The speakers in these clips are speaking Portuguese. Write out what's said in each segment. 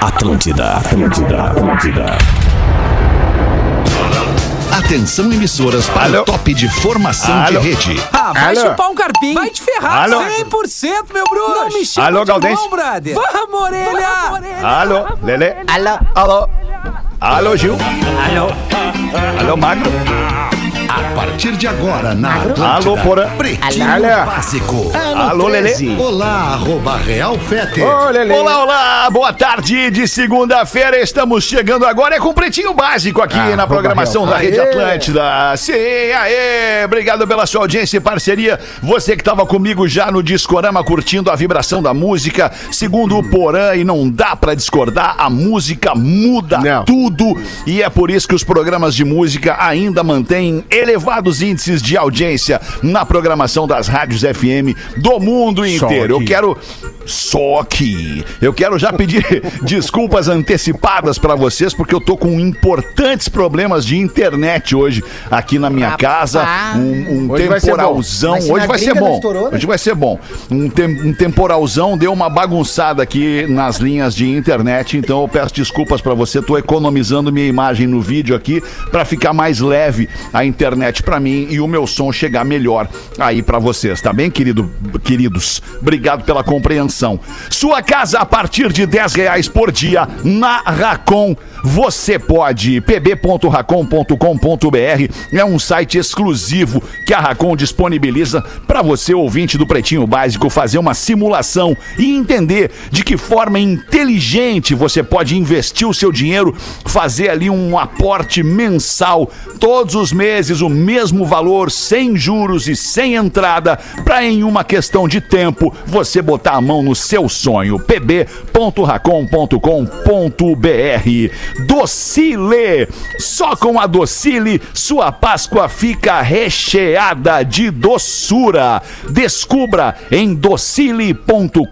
Atlântida, Atlântida, Atlântida. Atenção emissoras para Alô? o top de formação Alô? de rede. Ah, vai Alô? chupar um carpinho. Vai te ferrar. Alô? 100%, meu bruxo. Não me chama Alô, de Galdense? bom, brother. Vamos, orelha. Alô, Lele. Alô? Alô. Alô, Gil. Alô? Alô, Magro. A partir de agora na Atlântida. Alô, Porã. Pretinho Alô. Básico. Alô, Lele. Olá, arroba Real Fete. Ô. Olá, olá, boa tarde de segunda-feira. Estamos chegando agora é com o Pretinho Básico aqui Ah, na programação da Rede Atlântida. Sim, aê! Obrigado pela sua audiência e parceria. Você que estava comigo já no Discorama curtindo a vibração da música. Segundo o Porã, e não dá pra discordar, a música muda Não. tudo. E é por isso que os programas de música ainda mantêm elevados índices de audiência na programação das rádios FM do mundo inteiro. Eu quero só que eu quero já pedir desculpas antecipadas pra vocês porque eu tô com importantes problemas de internet hoje aqui na minha casa. Um, um Hoje vai temporalzão. Se Hoje vai ser bom. estourou, né? Hoje vai ser bom. Um, tem- um temporalzão deu uma bagunçada aqui nas linhas de internet, então eu peço desculpas pra você. Tô economizando minha imagem no vídeo aqui pra ficar mais leve a internet pra mim e o meu som chegar melhor aí pra vocês, tá bem, querido, queridos? Obrigado pela compreensão. Sua casa a partir de 10 reais por dia na Racon. Você pode. pb.racon.com.br é um site exclusivo que a Racon disponibiliza para você, ouvinte do Pretinho Básico, fazer uma simulação e entender de que forma inteligente você pode investir o seu dinheiro, fazer ali um aporte mensal, todos os meses, o mesmo valor, sem juros e sem entrada, para em uma questão de tempo você botar a mão no seu sonho. pb.racon.com.br Docile! Só com a Docile, sua Páscoa fica recheada de doçura. Descubra em docile.com.br.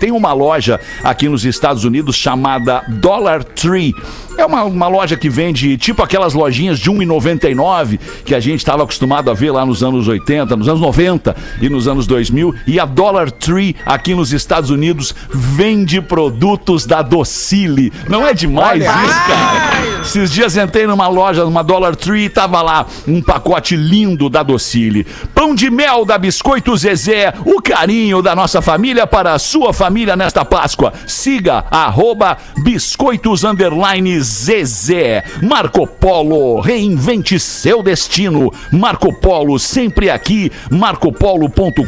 Tem uma loja aqui nos Estados Unidos chamada Dollar Tree. É uma, uma loja que vende tipo aquelas lojinhas de R$ 1,99 que a gente estava acostumado a ver lá nos anos 80, nos anos 90 e nos anos 2000. E a Dollar Tree aqui nos Estados Unidos vende produtos da Docile. Não é demais isso, cara? Esses dias entrei numa loja, numa Dollar Tree, e tava lá um pacote lindo da Docile. Pão de mel da Biscoito Zezé, o carinho da nossa família para a sua família nesta Páscoa. Siga arroba biscoitos underline Zezé. Marco Polo, reinvente seu destino. Marco Polo, sempre aqui, marcopolo.com.br.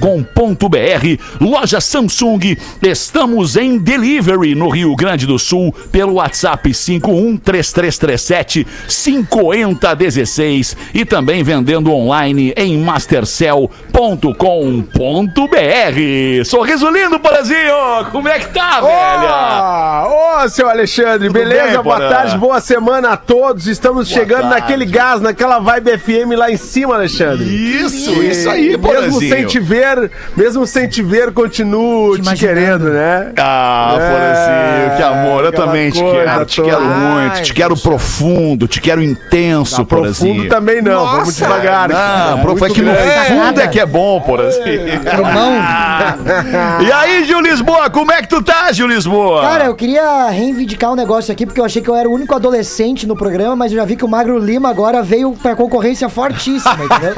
Loja Samsung, estamos em delivery no Rio Grande do Sul pelo WhatsApp 513337 5016 e também vendendo online em mastercell.com.br. Sorriso lindo, Porazinho! Como é que tá, velha? Ô, ô, seu Alexandre, beleza? bem, boa Porã? Tarde, boa semana a todos. Estamos chegando naquele gás, naquela vibe FM lá em cima, Alexandre. Isso, E isso aí, mesmo Porazinho. sem te ver, mesmo sem te ver, continuo te, imaginando. querendo, né? Ah, É, Porazinho, que amor. Eu também te quero, te quero muito, te quero profundo, te quero intenso, Porazinho. Profundo também não, vamos devagar. Não, prof, é que no fundo é que é bom, Porazinho. E aí, Gil Lisboa, como é que tu tá, Gil Lisboa? Cara, eu queria reivindicar um negócio aqui, porque eu achei que eu era o único adolescente no programa, mas eu já vi que o Magro Lima agora veio pra concorrência fortíssima, entendeu?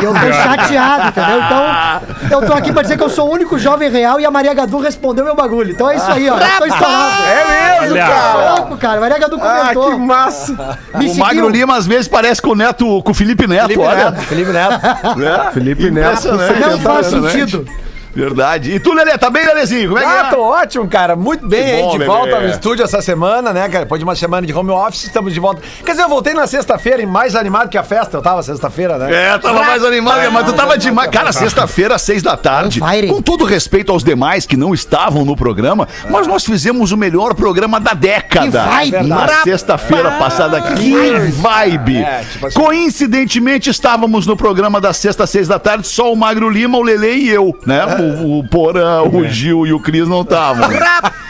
E eu tô chateado, entendeu? Então, eu tô aqui pra dizer que eu sou o único jovem real e a Maria Gadu respondeu meu bagulho. Então é isso aí, ó. Eu tô estourado. É mesmo, Tá cara? louco, cara. Maria Gadu Ah, comentou. que massa. Me o Magro. Lima às vezes parece com o Neto, com o Felipe Neto, olha. Felipe Neto. É? Felipe Neto. Não faz sentido. Verdade. E tu, Lelê, tá bem, Lelezinho? Como é que Ah, é? tô ótimo, cara. Muito bem Que bom, de bebê. volta no estúdio essa semana, né, cara? Depois de uma semana de home office, estamos de volta. Quer dizer, eu voltei na sexta-feira e mais animado que a festa. Eu tava sexta-feira, né? É, tava mais animado, mas tu tava demais. Cara, sexta-feira, seis da tarde. Com todo respeito aos demais que não estavam no programa, mas nós fizemos o melhor programa da década. Que vibe. Na sexta-feira passada. Que vibe! É, tipo assim. Coincidentemente, estávamos no programa da sexta seis da tarde, só o Magro Lima, o Lele e eu, né? O, o Porã, o Gil e o Cris não estavam.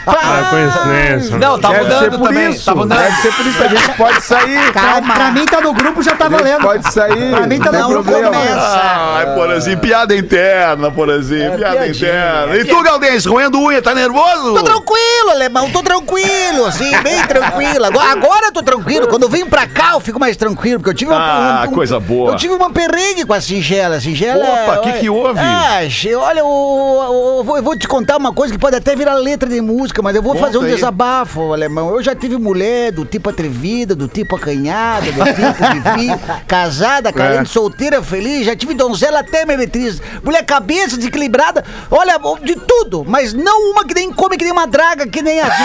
Para coincidência. Não, tá Deve mudando por também. isso. Tá mudando. Deve ser por isso. A gente pode sair. Pra, pra mim tá no grupo, já tá valendo. pode sair. Pra mim tá não no grupo. problema. Ai, Porãzinho, piada interna, Porãzinho, piada interna. E tu, Galdense, roendo unha, tá nervoso? Tô tranquilo, alemão, tô tranquilo, assim, bem tranquilo. Agora, agora eu tô tranquilo. Quando eu venho pra cá, eu fico mais tranquilo, porque eu tive Ah, coisa boa. Eu tive uma perrengue com a Singela. A Singela. Opa, que olha- que houve? Ah, olha, eu, eu- eu vou, eu vou te contar uma coisa que pode até virar letra de música, mas eu vou fazer um aí. desabafo, alemão. Eu já tive mulher do tipo atrevida, do tipo acanhada, do tipo vivi, casada, carente, solteira, feliz. Já tive donzela até meretriz. Mulher cabeça, desequilibrada. Olha, de tudo, mas não uma que nem come que nem uma draga, que nem a.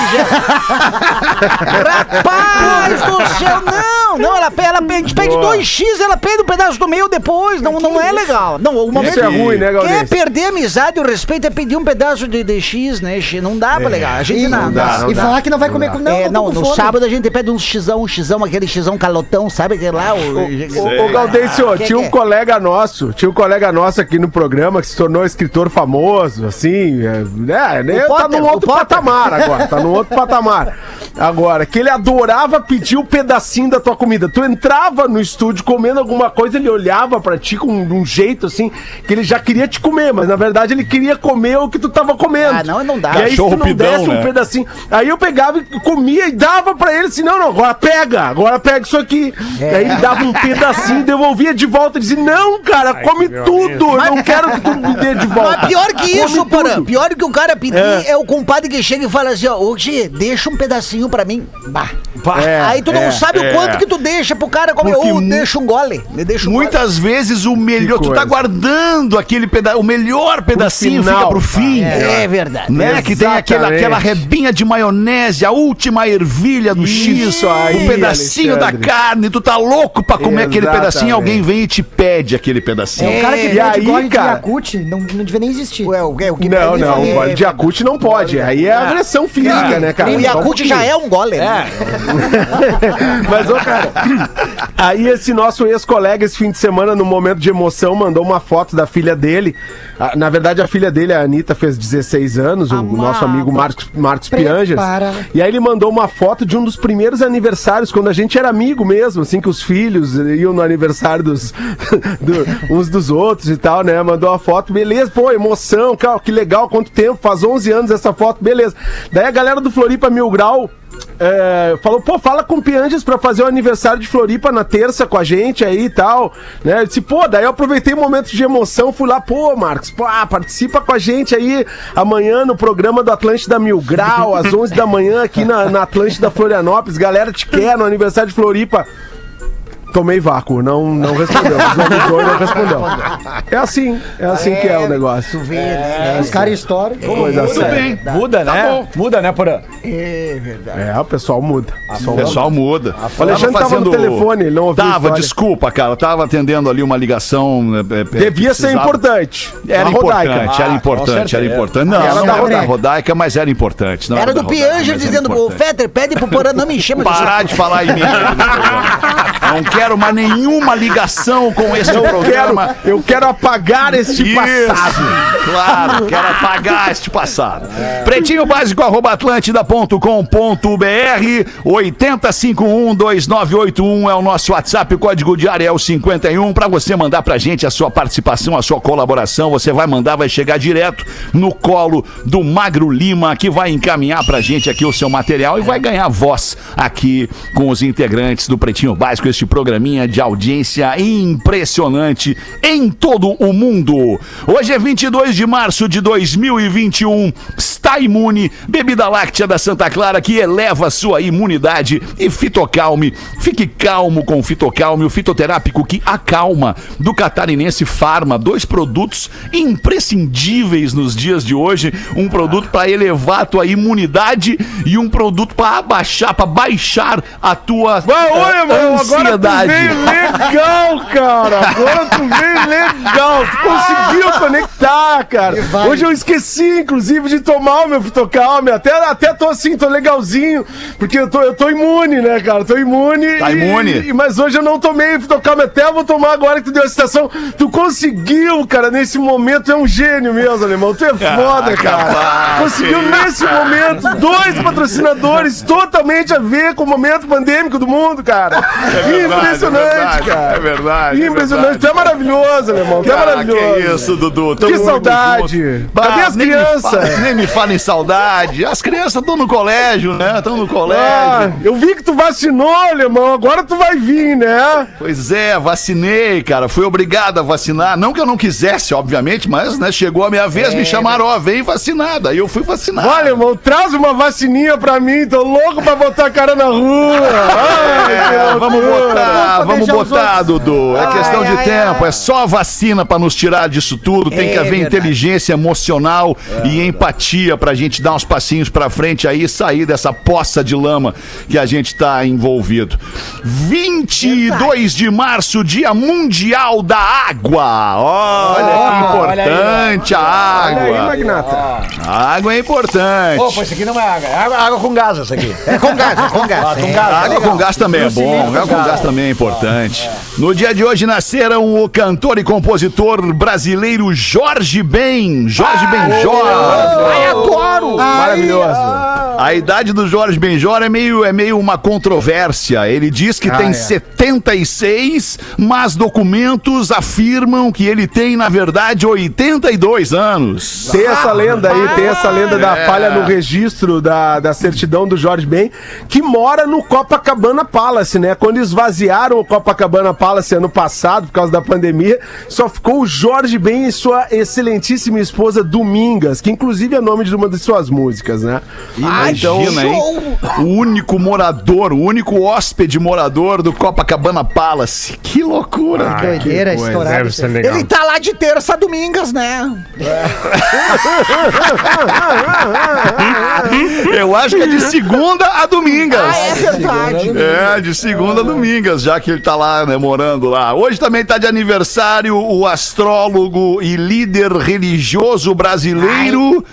Rapaz do céu, não, não, ela, ela, a gente pede Boa. 2x, ela pede um pedaço do meio depois, não, não é legal. Não, o momento Isso é ruim, né, Quer Gaudense? perder a amizade e o respeito é pedir um pedaço de, de X, né? Não dá pra legal. A gente E, não, dá, não e falar que não vai comer com não, é, não, no fome. sábado a gente pede um xizão, um xizão, aquele xizão calotão, sabe aquele lá? O, Ô, ô Gaudêncio, Que tinha um é? colega nosso, tinha um colega nosso aqui no programa que se tornou escritor famoso, assim, é, né, né, tá Potter, num o outro patamar agora, tá num outro patamar. Agora, que ele adorava pedir um pedacinho da tua comida. Tu entrava no estúdio comendo alguma coisa, ele olhava pra ti com um jeito assim, que ele já queria te comer, mas na verdade ele queria comer o que tu tava comendo. Ah, não, não dá. E aí se Cachorro tu não pidão, desse um né? pedacinho, aí eu pegava e comia e dava pra ele assim, não, não, agora pega, agora pega isso aqui. É. Aí ele dava um pedacinho, devolvia de volta e dizia, não, cara, come que tudo, eu não quero que tu me dê de volta. Mas pior que Come isso, Porã, pior que o cara pedir é. o compadre que chega e fala assim, ó, ô Gê, deixa um pedacinho pra mim. Bah. É, Aí tu não é, sabe é. o quanto que tu deixa pro cara comer. Ou mu- deixa um gole. me Deixa um gole. Muitas vezes o melhor, Que tu tá guardando aquele pedaço, o melhor pedacinho final. fica pro fim. É verdade. Né? Que tem aquela, aquela rebinha de maionese, a última ervilha do X, Isso aí, um pedacinho da Alexandre. carne, tu tá louco pra comer aquele Exatamente. pedacinho, alguém vem e te pede aquele pedacinho. É o cara que É, e aí, gole de cara? Yakut, não, não devia nem existir. Ué, o, é, o que Não, não, é- gole de Yakut não pode. Aí é agressão física, né, cara? O Yakut já é um gole. né? Mas, ô, cara, aí esse nosso ex-colega, esse fim de semana, no momento de emoção, mandou uma foto da filha dele. Ah, Na verdade, a filha dele, a Anitta, fez 16 anos, o Amado. nosso amigo Marcos, Marcos. Piangers. E aí ele mandou uma foto de um dos primeiros aniversários, quando a gente era amigo mesmo, assim, que os filhos iam no aniversário dos, do- uns dos outros e tal, né? Mandou uma foto, beleza, pô, emoção, cara, que legal, quanto tempo, faz 11 anos essa foto, beleza. Daí a galera do Floripa Mil Grau é, falou, pô, fala com o Pianges pra fazer o aniversário de Floripa na terça com a gente aí e tal, né? Eu disse, pô, daí eu aproveitei o momento de emoção, fui lá, pô, Marcos, pô, ah, participa com a gente aí amanhã no programa do Atlântida Mil Grau, às 11 da manhã aqui na, na Atlântida Florianópolis, galera te quer no aniversário de Floripa. Tomei vácuo, não, não respondeu. E não respondeu. É assim, é assim que é o negócio. Tu vê, né? Os caras estouram. Coisa Tudo séria. bem. Muda, né? Muda, né, Porã? É verdade. É, o pessoal muda. O pessoal muda. O Alexandre tava no telefone, ele não ouviu a Tava, história. desculpa, cara. Tava atendendo ali uma ligação. é, é, Devia ser precisava- importante. Era Na Rodaica. importante, era Ah, importante, era importante. Não, Era não da era da Rodaica. Rodaica, mas era importante. Não Era da do Rodaica, Pianger mas era dizendo, ô importante. Fetter, pede pro Porã não me chama de Parar de falar em mim. Não quero mais nenhuma ligação com esse Eu programa. quero, eu quero apagar este Isso, passado. claro, quero apagar este passado. Pretinho básico, arroba atlântida.com.br 80512981 é o nosso WhatsApp, o código diário é o 51. Para você mandar pra gente a sua participação, a sua colaboração, você vai mandar, vai chegar direto no colo do Magro Lima, que vai encaminhar pra gente aqui o seu material e vai ganhar voz aqui com os integrantes do Pretinho Básico, este programinha de audiência impressionante em todo o mundo. Hoje é 22 de março de 2021. Está imune, bebida láctea da Santa Clara que eleva a sua imunidade e Fitocalme. Fique calmo com o Fitocalme, o fitoterápico que acalma do Catarinense Farma, dois produtos imprescindíveis nos dias de hoje, um produto para elevar a tua imunidade e um produto para abaixar, para baixar a tua Vai, olha, meu, agora tu veio legal, cara. Agora tu veio legal. Tu conseguiu conectar, cara. Hoje eu esqueci, inclusive, de tomar mal, meu, meu. Até, até tô assim, tô legalzinho, porque eu tô, eu tô imune, né, cara? Tô imune. Tá e- imune? e- mas hoje eu não tomei, fui tocar, mas até vou tomar agora que tu deu a citação. Tu conseguiu, cara, nesse momento, é um gênio mesmo, alemão. Tu é foda, cara. capaz, conseguiu nesse momento dois patrocinadores totalmente a ver com o momento pandêmico do mundo, cara. Impressionante, é verdade, cara. É verdade. é Impressionante. verdade. Tu é maravilhoso, alemão. Tu é Ah, maravilhoso. que isso, Dudu. Tamo Que saudade. junto. Cadê as crianças? Nem me fala em saudade. As crianças estão no colégio, né? Estão no Ah, colégio. eu vi que tu vacinou, alemão. Agora tu vai vir, né? Pois é, vacinei, cara. Fui obrigado a vacinar. Não que eu não quisesse, obviamente, mas né, chegou a minha vez, me chamaram, ó, vem vacinar. Daí eu fui vacinar. Olha, irmão, traz uma vacininha pra mim. Tô louco pra botar a cara na rua. Ai, É, vamos loucura. Botar, vamos botar, Dudu. É questão de ai, tempo, é só vacina pra nos tirar disso tudo. Tem que É haver verdade. inteligência emocional e empatia pra gente dar uns passinhos pra frente aí e sair dessa poça de lama que a gente tá envolvido. 22 de março, Dia Mundial da Água. Olha que importante a Olha aí, água. magnata. A água é importante. Pô, pô, isso aqui não é água. É água, água com gás, essa aqui. É com gás, é com gás. com É. gás. Água com gás também é bom, água com gás também é importante. No dia de hoje nasceram o cantor e compositor brasileiro Jorge Ben, Jorge Benjor. Ai, adoro! Maravilhoso. A idade do Jorge Benjor é meio, é meio uma controvérsia. Ele diz que tem é. 76, mas documentos afirmam que ele tem, na verdade, 82 anos. Tem essa lenda aí, tem essa lenda da É. falha no registro da, da certidão do Jorge Ben, que mora no Copacabana Palace, né? Quando esvaziaram o Copacabana Palace ano passado, por causa da pandemia, só ficou o Jorge Ben e sua excelentíssima esposa Domingas, que inclusive é nome de uma de suas músicas, né? Imagina, hein? O único morador, o único hóspede morador do Copacabana Palace. Que loucura. Que doideira, legal. Ele tá lá de terça a domingas, né? Eu acho que é de segunda a domingas. Ah, é verdade. É, de segunda a domingas, já que ele tá lá, né, morando lá. Hoje também tá de aniversário o astrólogo e líder religioso brasileiro.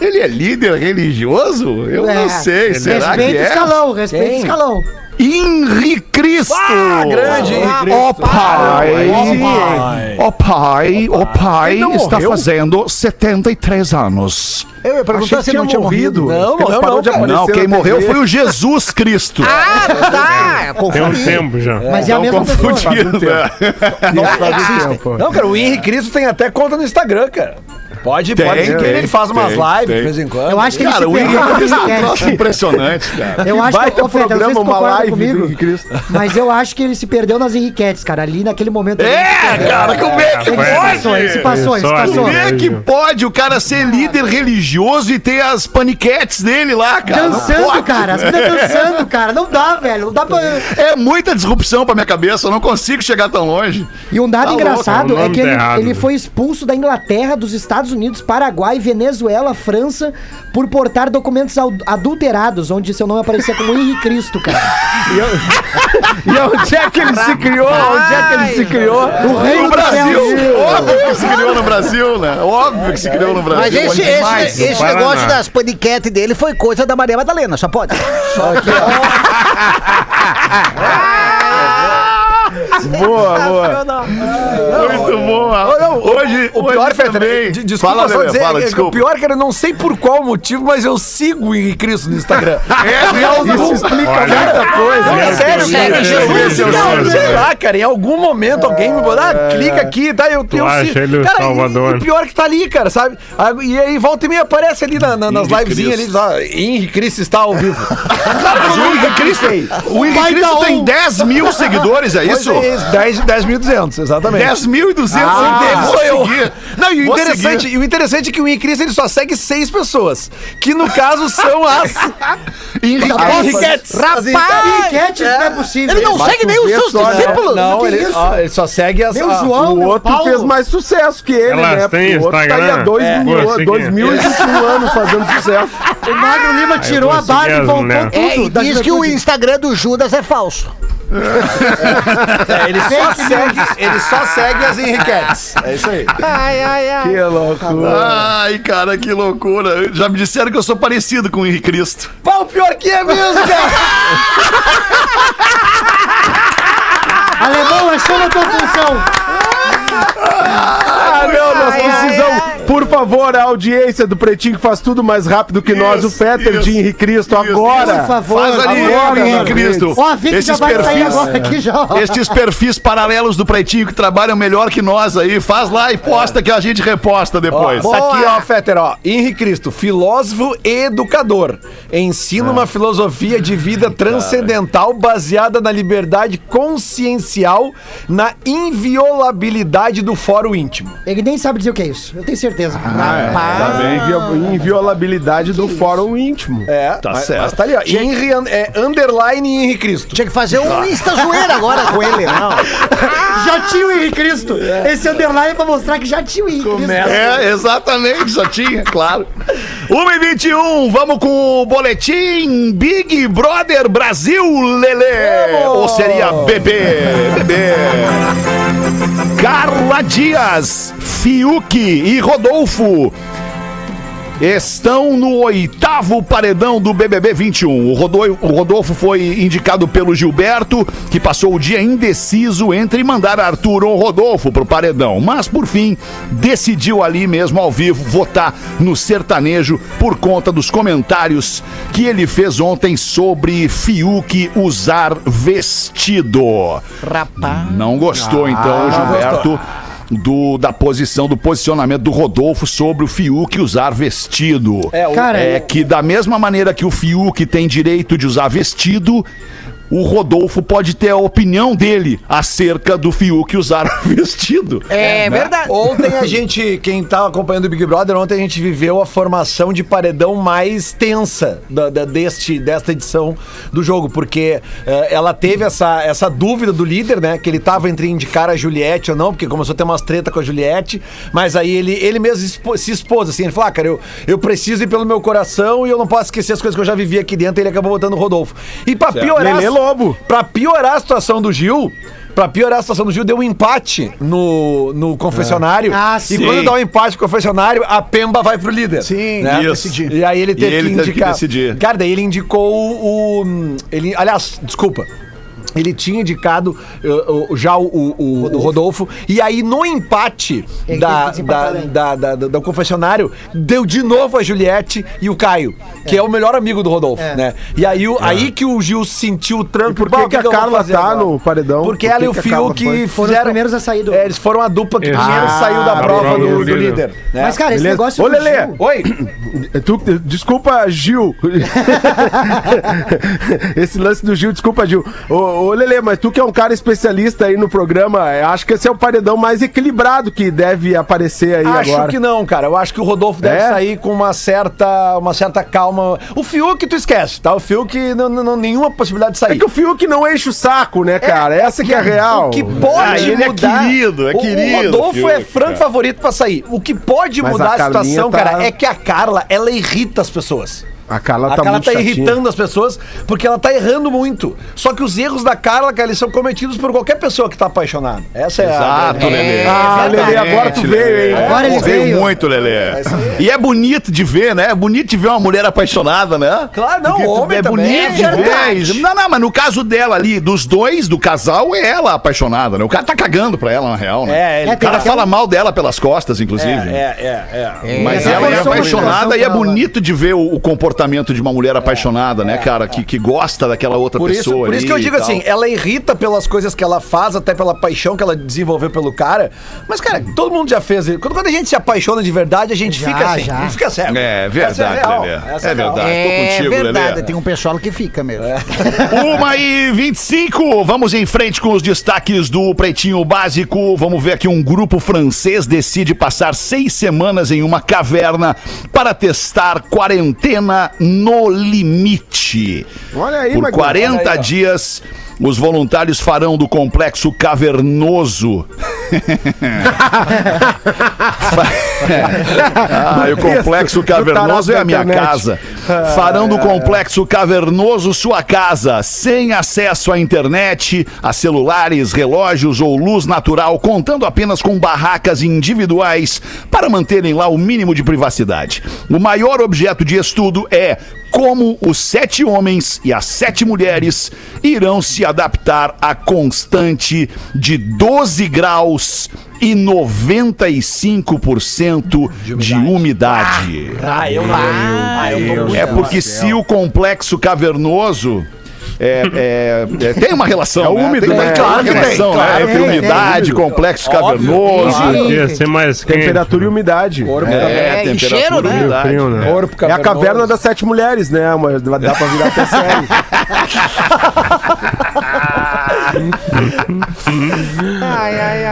Ele é líder religioso? Eu É. não sei, será Respeita que o é? escalão, respeita o escalão. Henri Cristo! Ah, grande Henri Cristo. Ó pai! pai. Ó pai, ó pai Ele não está morreu? fazendo 73 anos. Eu ia perguntar se ele não tinha morrido. Não, Ele morreu parou não, cara. Não, quem morreu foi o Jesus Cristo. Ah, tá. Tem um tempo já. Mas é a mesma pessoa. confundido, né? Faz um tempo. Não, cara, o Henri Cristo tem até conta no Instagram, cara. Pode, Tem, pode tem, ele, ele faz umas lives de vez em quando. Eu acho que ele Cara, se o Henri perdeu é um troço enriquetes. impressionante, cara. Eu acho Vai que, ter ô, se programa, uma live comigo, mas eu acho que ele se perdeu nas enriquetes, cara. Ali naquele momento. ele se É, cara, como é que Ele se passou, ele se passou, ele se passou. Como é que pode o cara ser líder religioso e ter as paniquetes dele lá, cara? Dançando, pode. cara. As meninas dançando, cara. Não dá, velho. Não dá pra. É muita disrupção pra minha cabeça, eu não consigo chegar tão longe. E um dado Tá engraçado louco, é o é que ele, ele né? foi expulso da Inglaterra, dos Estados Unidos, Paraguai, Venezuela, França, por portar documentos adulterados, onde seu nome aparecia como Henri Cristo, cara. E onde é que ele se criou? Onde é que ele se criou? No reino No do Brasil, céu. óbvio que se criou no Brasil, né? Óbvio que se criou no Brasil. Mas esse, esse, esse negócio das paniquetes dele foi coisa da Maria Madalena, só pode. Boa, boa. Muito boa. Hoje, O pior, hoje Feta, também. de- desculpa fala, só Lelê, dizer, fala, é que desculpa. o pior, cara, eu não sei por qual motivo, mas eu sigo o Henri Cristo no Instagram. É, e algum- Isso explica Olha, muita coisa. Não, é sério, que cara. eu Jesus, não, sei lá, cara. Em algum momento alguém me botou, ah, clica aqui, tá? Eu, acha sigo. o cara, Salvador. E, pior que tá ali, cara, sabe? Ah, E aí volta e meia aparece ali na- na- nas livezinhas ali, Cristo. ó, Henri Cristo está ao vivo. Mas o Henrique Cristo, o Henrique Cristo tem 10 mil seguidores, é isso? Pois é isso, 10 10.200, exatamente. 10.200 Ah, eu sou eu. Não, e o Vou interessante, seguir. e o interessante é que o Cristo ele só segue seis pessoas. Que no caso são as. Henrique Henriquetes. Rapaz! Enquete, não é possível. Ele não Mas segue nem os seus só, discípulos. Não, que ele, isso? ó, ele só segue as. A- João, O o outro Paulo. fez mais sucesso que ele, Elas né? têm Porque o outro tá aí há Instagram? dois, É. mil, Vou seguir. 2021 anos fazendo sucesso. O Magro Lima tirou a barba e voltou tudo. É, e diz que o. Instagram do Judas é falso. É, ele, só segue, ele só segue as enriquetes. É isso aí. Que loucura. Ai, cara, que loucura. Já me disseram que eu sou parecido com o Henrique Cristo. O pior que é mesmo, cara. Alemão, achando a tua função. Ah, não, nós precisamos. Por favor, a audiência do Pretinho que faz tudo mais rápido que nós, o Fetter de Henrique Cristo, isso. agora. Por favor. Faz ali, Agora, Henrique. Cristo. Ó, já Esses sair perfis, agora aqui já. ó. estes perfis paralelos do Pretinho que trabalham melhor que nós aí, faz lá e posta que a gente reposta depois. Tá aqui, ó, Fetter, ó. Henrique Cristo, filósofo e educador. Ensina uma filosofia de vida transcendental baseada na liberdade consciencial, na inviolabilidade do fórum íntimo. Ele nem sabe dizer o que é isso. Eu tenho certeza. Tá bem, invio- inviolabilidade do fórum íntimo. É, Tá mas, certo. mas tá ali, ó. Henry, é, underline Henrique Cristo. Tinha que fazer um Insta zoeira agora com ele, não. Já tinha o Henrique Cristo. Esse underline é pra mostrar que já tinha o Henrique Cristo. É, exatamente, já tinha, claro. 1 e 21 vamos com o boletim Big Brother Brasil, Lele. Ou seria bebê, bebê. Carla Dias, Fiuk e Rodolfo estão no oitavo paredão do BBB 21. O Rodolfo, o Rodolfo foi indicado pelo Gilberto, que passou o dia indeciso entre mandar Arthur ou Rodolfo pro paredão, mas por fim decidiu ali mesmo ao vivo votar no sertanejo por conta dos comentários que ele fez ontem sobre Fiuk usar vestido. Rapaz. Não gostou então o Gilberto do, da posição, do posicionamento do Rodolfo sobre o Fiuk usar vestido. É, o- Cara, É que da mesma maneira que o Fiuk tem direito de usar vestido, o Rodolfo pode ter a opinião dele acerca do Fiuk usar vestido. É verdade. Ontem a gente, quem tava acompanhando o Big Brother, ontem a gente viveu a formação de paredão mais tensa da, da- deste, desta edição do jogo, porque eh, ela teve essa, essa dúvida do líder, né? Que ele tava entre indicar a Juliette ou não, porque começou a ter umas treta com a Juliette, mas aí ele, ele mesmo expo- se expôs, assim, ele falou, ah, cara, eu, eu preciso ir pelo meu coração e eu não posso esquecer as coisas que eu já vivi aqui dentro, e ele acabou botando o Rodolfo. E pra piorar... Lelê Lobo. Pra piorar a situação do Gil, pra piorar a situação do Gil, deu um empate no, no confessionário. Ah, e sim. quando dá um empate no confessionário, a Pemba vai pro líder. Sim, né? Isso. E aí ele teve E ele que teve que indicar. decidir. Cara, daí ele indicou o. o- ele, aliás, desculpa. Ele tinha indicado uh, uh, já o, o- o Rodolfo. E aí, no empate da, que da, da, da- da- do confessionário, deu de novo a Juliette e o Caio, que é, o melhor amigo do Rodolfo, É. né? E aí, o- aí que o Gil sentiu o tranco. E por "Bah, que o que a Carla tá agora?" no paredão? Porque Por ela que e o que Fiuk foi? Foram os primeiros a sair do- É, eles foram a dupla que Isso. primeiro Ah, saiu da prova do, do do líder. líder. né? Mas, cara, esse Beleza. negócio Ô, do Lelê. Gil- Oi? Tu, desculpa, Gil. esse lance do Gil, desculpa, Gil. Ô, ô, Lelê, mas tu que é um cara especialista aí no programa, eu acho que esse é o paredão mais equilibrado que deve aparecer aí Acho agora. que não, cara. Eu acho que o Rodolfo deve É? sair com uma certa, uma certa calma. O Fiuk tu esquece, tá? O Fiuk não, não, não- nenhuma possibilidade de É sair. que o Fiuk não enche o saco, né, cara? Essa que é a real. O que pode Ah, ele é mudar. querido, é o- O querido, Rodolfo é Fiuk, franco cara. favorito pra sair. O que pode Mas mudar a a, situação, tá- cara, é que a Carla, ela irrita as pessoas. A Carla A tá Carla muito tá chatinha. irritando as pessoas porque ela tá errando muito. Só que os erros da Carla, cara, eles são cometidos por qualquer pessoa que tá apaixonada. Essa é Exato, a. Lelê. Ah, Lelê, agora tu veio, hein? Agora ele veio. veio. muito, Lelê. E é bonito de ver, né? É bonito de ver uma mulher apaixonada, né? Claro, não, Porque homem é também, bonito é de ver. Não, não, mas no caso dela ali, dos dois, do casal, é ela apaixonada, né? O cara tá cagando pra ela, na real, né? É, ele- o cara É, fala mal dela pelas costas, inclusive. É, é, é. Mas É, ela é apaixonada e é bonito de ver o, o comportamento de uma mulher apaixonada, né, cara? Que, que gosta daquela outra Por isso, pessoa. por isso que eu digo assim, ela irrita pelas coisas que ela faz, até pela paixão que ela desenvolveu pelo cara. Mas, cara, todo mundo já fez isso. Quando, quando a gente se apaixona de verdade, a gente Já, fica assim. já. A gente fica cego. É Essa verdade, real. Lelê. Essa É real. verdade. Tô É contigo, verdade, Lelê. tem um pessoal que fica mesmo. Uma e 25, vamos em frente com os destaques do Pretinho Básico. Vamos ver aqui: um grupo francês decide passar seis semanas em uma caverna para testar quarentena no limite. Olha aí, Por Maguila. 40 Olha aí, ó. Os voluntários farão do complexo cavernoso. ah, o complexo cavernoso é a minha casa. farão do complexo cavernoso sua casa, sem acesso à internet, a celulares, relógios ou luz natural, contando apenas com barracas individuais para manterem lá o mínimo de privacidade. O maior objeto de estudo é como os sete homens e as sete mulheres irão se adaptar à constante de 12 graus e 95% de umidade. Ah, eu não. Ah, eu tô muito É porque se o complexo cavernoso. É, é- é- tem uma relação. É né? úmido, tem, né? Claro Claro que que tem. tem, Relação, claro. né? Entre Tem, umidade, tem. complexo Óbvio. cavernoso. Ser mais quente. Temperatura e umidade. Corpo, É, É, e cheiro, né? umidade. Frio, né? corpo É a caverna das sete mulheres, né? Mas dá pra virar até série.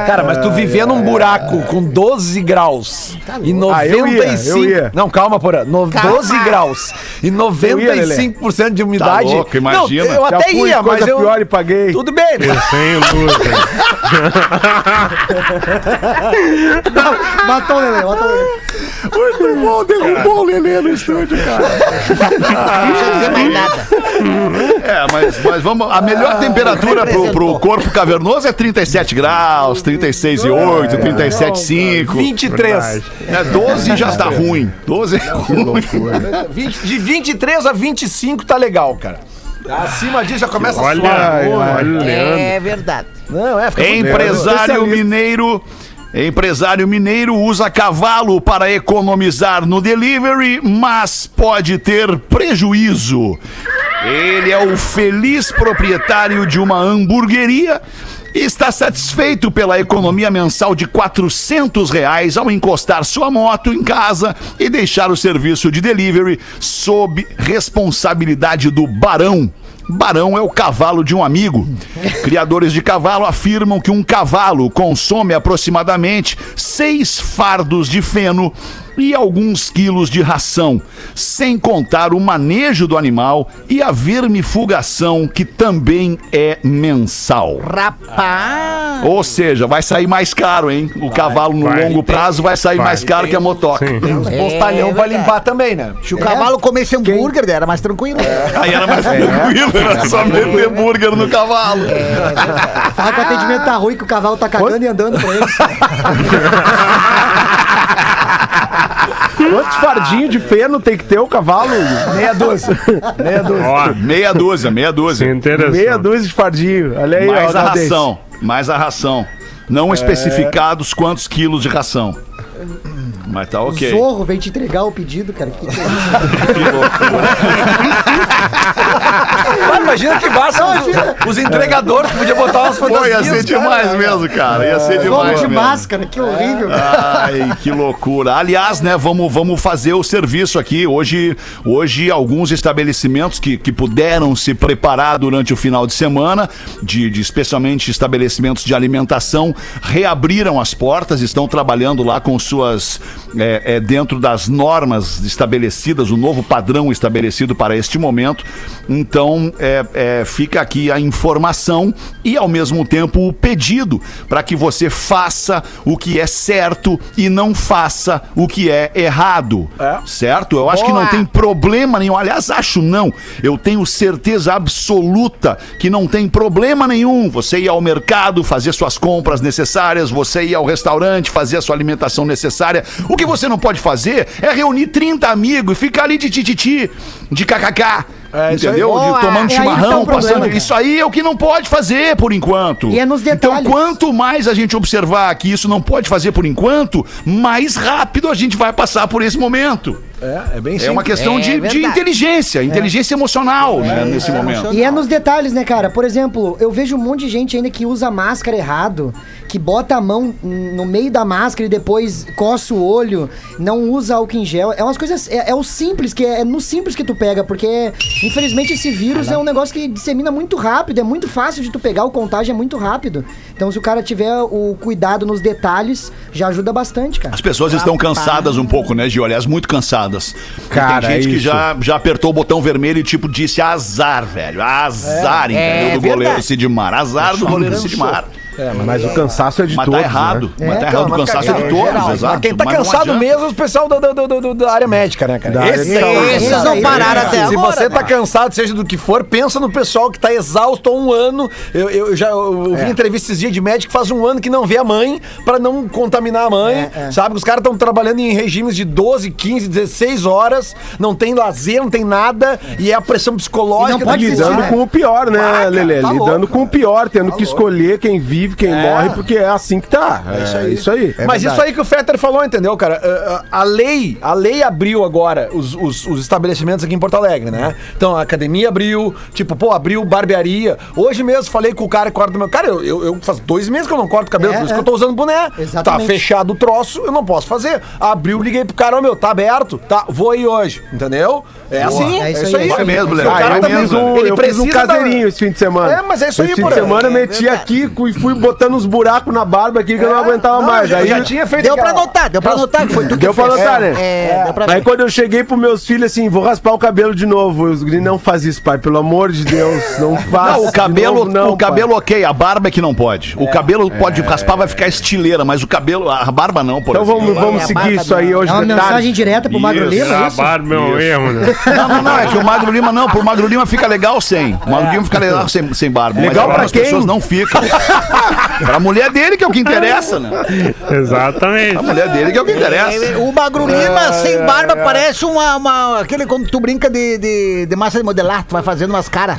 Cara, mas tu viver num buraco com 12 graus e 95... Ah, eu ia, eu ia. Não, calma, porra. No, 12 graus e ia, 95% de umidade... Tá louco, imagina. Não, eu Já até fui ia, mas eu... pior e paguei. Tudo bem, né? Sem luz? Matou o Lelê, matou o Lelê. Muito bom, derrubou o Lelê no estúdio, cara. Não precisa dizer mais nada. É, mas, mas vamos. A melhor temperatura pro, pro corpo cavernoso é 37 graus, 36,8, 37,5. 23. Verdade. É, 12 já tá ruim. 12 é ruim. 20 de 23 a 25 tá legal, cara. Acima disso já começa a Olha, suar. olha o Leandro. É verdade. Não, é, Empresário Especialista. mineiro. Empresário mineiro usa cavalo para economizar no delivery, mas pode ter prejuízo. Ele é o feliz proprietário de uma hamburgueria e está satisfeito pela economia mensal de 400 reais ao encostar sua moto em casa e deixar o serviço de delivery sob responsabilidade do Barão. Barão é o cavalo de um amigo. Criadores de cavalo afirmam que um cavalo consome aproximadamente seis fardos de feno e alguns quilos de ração, sem contar o manejo do animal e a vermifugação, que também é mensal. Rapaz. Ou seja, vai sair mais caro, hein? O cavalo no vai. longo prazo vai sair Vai. mais caro que a motoca. Sim. Tem uns postalhão É pra limpar também, né? Se o cavalo comesse hambúrguer, era mais tranquilo. Aí era mais tranquilo, era só meter hambúrguer no cavalo. Fala que o atendimento tá ruim, que o cavalo tá cagando e andando pra eles. Quantos fardinhos de feno tem que ter o cavalo? Meia dúzia. Meia dúzia. Ó, Meia dúzia, meia é dúzia. interessante. Meia dúzia de fardinho. Olha aí, Mais ó, a ração. Mais a ração. Não especificados quantos quilos de ração. Mas tá ok. Zorro veio te entregar o pedido, cara. Que que é isso? Que loucura. Mas imagina que massa os, os entregadores que podiam botar umas Pô, fantasias. ia ser cara. demais mesmo, cara. Ia ser Zorro demais de mesmo. máscara, que horrível. Ai, que loucura. Aliás, né, vamos, vamos fazer o serviço aqui. Hoje, hoje alguns estabelecimentos que, que puderam se preparar durante o final de semana, de, de especialmente estabelecimentos de alimentação, reabriram as portas, estão trabalhando lá com suas. É, é, dentro das normas estabelecidas, o novo padrão estabelecido para este momento. Então, é, é, fica aqui a informação e, ao mesmo tempo, o pedido para que você faça o que é certo e não faça o que é errado. É. Certo? Eu acho que não tem problema nenhum. Aliás, acho não. Eu tenho certeza absoluta que não tem problema nenhum você ir ao mercado, fazer suas compras necessárias, você ir ao restaurante, fazer a sua alimentação necessária. O que você não pode fazer é reunir 30 amigos e ficar ali de tititi, de kkk. É, aí. entendeu? Boa. De, tomando É tá chimarrão, problema, passando. Isso aí é o que não pode fazer por enquanto. E é nos Então, detalhes. quanto mais a gente observar que isso não pode fazer por enquanto, mais rápido a gente vai passar por esse momento. É, é bem É uma simples. questão É de, de inteligência, inteligência emocional, né, nesse momento. E é nos detalhes, né, cara? Por exemplo, eu vejo um monte de gente ainda que usa máscara errado, que bota a mão no meio da máscara e depois coça o olho, não usa álcool em gel. É umas coisas. É, é o simples, que é, é no simples que tu pega, porque infelizmente esse vírus é um negócio que dissemina muito rápido, é muito fácil de tu pegar, o contágio é muito rápido. Então, se o cara tiver o cuidado nos detalhes, já ajuda bastante, cara. As pessoas estão cansadas um pouco, né, Gio? Aliás, muito cansadas. Cara, tem gente que já, já apertou o botão vermelho e, tipo, disse azar, velho. Azar, entendeu? É do goleiro. Sidmar. Azar do goleiro cansou. Sidmar. Mas o cansaço é de Mas todos, tá errado. né? Mas tá É, errado o cansaço cara, de é todos, geral, exato. Quem tá cansado mesmo é o pessoal do- do- do- do- da área médica, né, cara? Da de saúde. Esses não pararam é. até Se agora. você tá né? cansado, seja do que for, pensa no pessoal que tá exausto há um ano. Eu, eu- já eu É. vi entrevista esses dias de médico que faz um ano que não vê a mãe pra não contaminar a mãe. É, é. Sabe? Os caras estão trabalhando em regimes de 12, 15, 16 horas, não tem lazer, não tem nada, e é a pressão psicológica. E não pode Lidando né? com o pior, né, Ah, Lelê? tá Lidando louco, com o pior, tendo que escolher quem vive, quem morre, porque é assim que tá. É isso aí. Isso aí. Mas isso aí que o Fetter falou, entendeu, cara? Uh, uh, A lei, a lei abriu agora os, os- os estabelecimentos aqui em Porto Alegre, né? Então a academia abriu, tipo, pô, abriu barbearia. Hoje mesmo falei com o cara que corta o meu. Cara, eu, eu, eu faz dois meses que eu não corto o cabelo, É, por isso é. que eu tô usando boné. Exatamente. Tá fechado o troço, eu não posso fazer. Abriu, liguei pro cara, ó, meu, tá aberto? Tá, vou aí hoje, entendeu? É assim, É é isso aí, aí. é isso Vai mesmo, Léo. Ah, cara eu tá mesmo, um, ele eu fiz um precisa da- caseirinho esse fim de semana. É, mas é isso aí, Esse fim de semana eu É meti verdade. aqui e fui botando uns buracos na barba aqui que eu não É, aguentava não, mais. eu Aí já tinha feito Deu pra aquela- notar, deu pra notar que foi tu que Deu pra fez. notar, né? É, deu pra Aí ver. quando eu cheguei pros meus filhos assim, vou raspar o cabelo de novo. Os gringos, não faz isso, pai, pelo amor de Deus, não faz. Não, o cabelo, novo, o cabelo pai. ok, a barba é que não pode. O cabelo pode raspar, vai ficar estileira, mas o cabelo, a barba não, por Então vamos, exemplo. vamos É, a seguir isso aí não. hoje É uma mensagem direta pro Magro Isso. Lima, A isso? barba é um erro, né? Não, não, não, é que o Magro Lima não, pro Magro Lima fica legal sem. O Magro Lima fica legal sem, sem barba. Legal mas pra as quem? pessoas não ficam. pra mulher dele que é o que interessa, né? Exatamente. A mulher dele que é o que interessa. É, O Magro Lima sem barba parece uma, uma- Aquele quando tu brinca de, de, de massa de modelar, tu vai fazendo umas caras?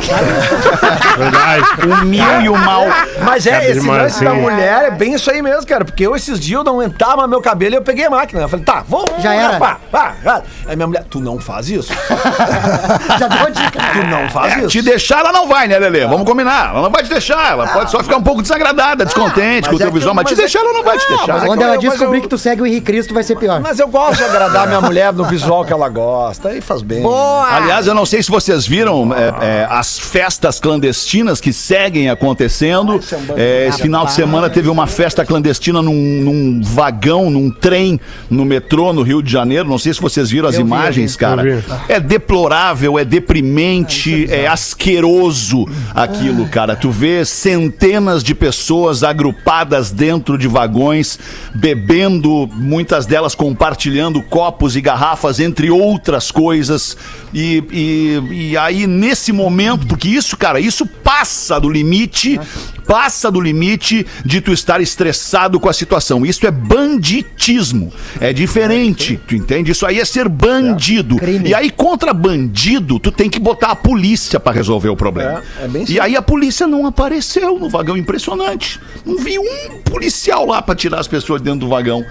Verdade. O mil e o mal. Mas é, esse lance da sim. mulher é bem isso aí mesmo, cara. Porque eu esses dias eu não aguentava meu cabelo e eu peguei a máquina. Eu falei, tá, vamos. Já era. rapá, pá, pá. Aí minha mulher, tu não faz isso. Já deu a dica. Tu não faz É, isso. te deixar ela não vai, né, Lelê? Vamos combinar. Ela não vai te deixar. Ela pode só ficar um pouco desagradada, descontente mas com o é teu visual, mas te é deixar ela não vai te deixar. mas é Quando ela descobrir eu- que tu segue o Henrique Cristo, vai ser pior. Mas eu gosto de agradar minha mulher no visual que ela gosta. Aí faz bem. Boa! Aliás, eu não sei se vocês viram é, é, as festas clandestinas que seguem acontecendo. É, esse final de semana teve uma festa clandestina num, num vagão, num trem no metrô no Rio de Janeiro. Não sei se vocês viram as Eu vi, imagens, eu cara. Vi. É deplorável, é deprimente, é asqueroso aquilo, cara. Tu vê centenas de pessoas agrupadas dentro de vagões, bebendo, muitas delas compartilhando copos e garrafas, entre outras coisas. E, e, e aí, nesse momento, porque isso, cara, isso passa do limite, passa do limite de tu estar estressado com a situação. Isso é banditismo. É diferente, tu entende? Isso aí é ser bandido. Crime. E aí, contra bandido, tu tem que botar a polícia pra resolver o problema. É, é e aí a polícia não apareceu no vagão, impressionante. Não vi um policial lá pra tirar as pessoas dentro do vagão.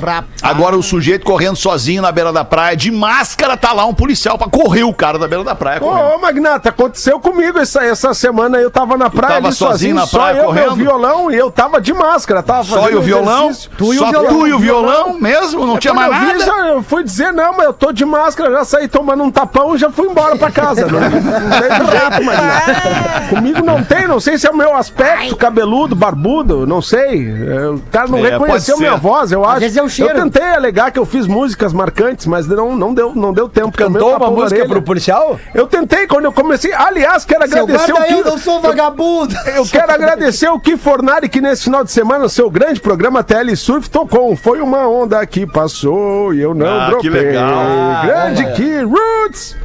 Rapaz. Agora o sujeito correndo sozinho na beira da praia, de máscara, tá lá um policial pra correr o cara da beira da praia. Ô, correndo. ô, Magnata, aconteceu comigo essa, essa semana. Eu tava na praia tava ali sozinho na só praia, eu, correndo? meu violão e eu tava de máscara. Tava Só e o violão? exercício. Tu e o Só violão. tu e o violão mesmo? Não tinha Quando mais eu vi, nada? já, eu fui dizer, não, mas eu tô de máscara, já saí tomando um tapão e já fui embora pra casa. Não, não tem jeito, Magnata. Comigo não tem, não sei se é o meu aspecto cabeludo, barbudo, não sei. É, O cara não É, reconheceu minha voz, eu acho. É o cheiro. Eu tentei alegar que eu fiz músicas marcantes, mas não, não, deu, não deu tempo. Cantou uma música orelha. pro policial? Eu tentei quando eu comecei. Aliás, quero Seu agradecer guarda, o eu que. não sou vagabundo. Eu quero agradecer o Ki Fornari que nesse final de semana, o seu grande programa TL Surf tocou. Foi uma onda que passou e eu não Ah, que dropei. legal. Grande Ki Roots.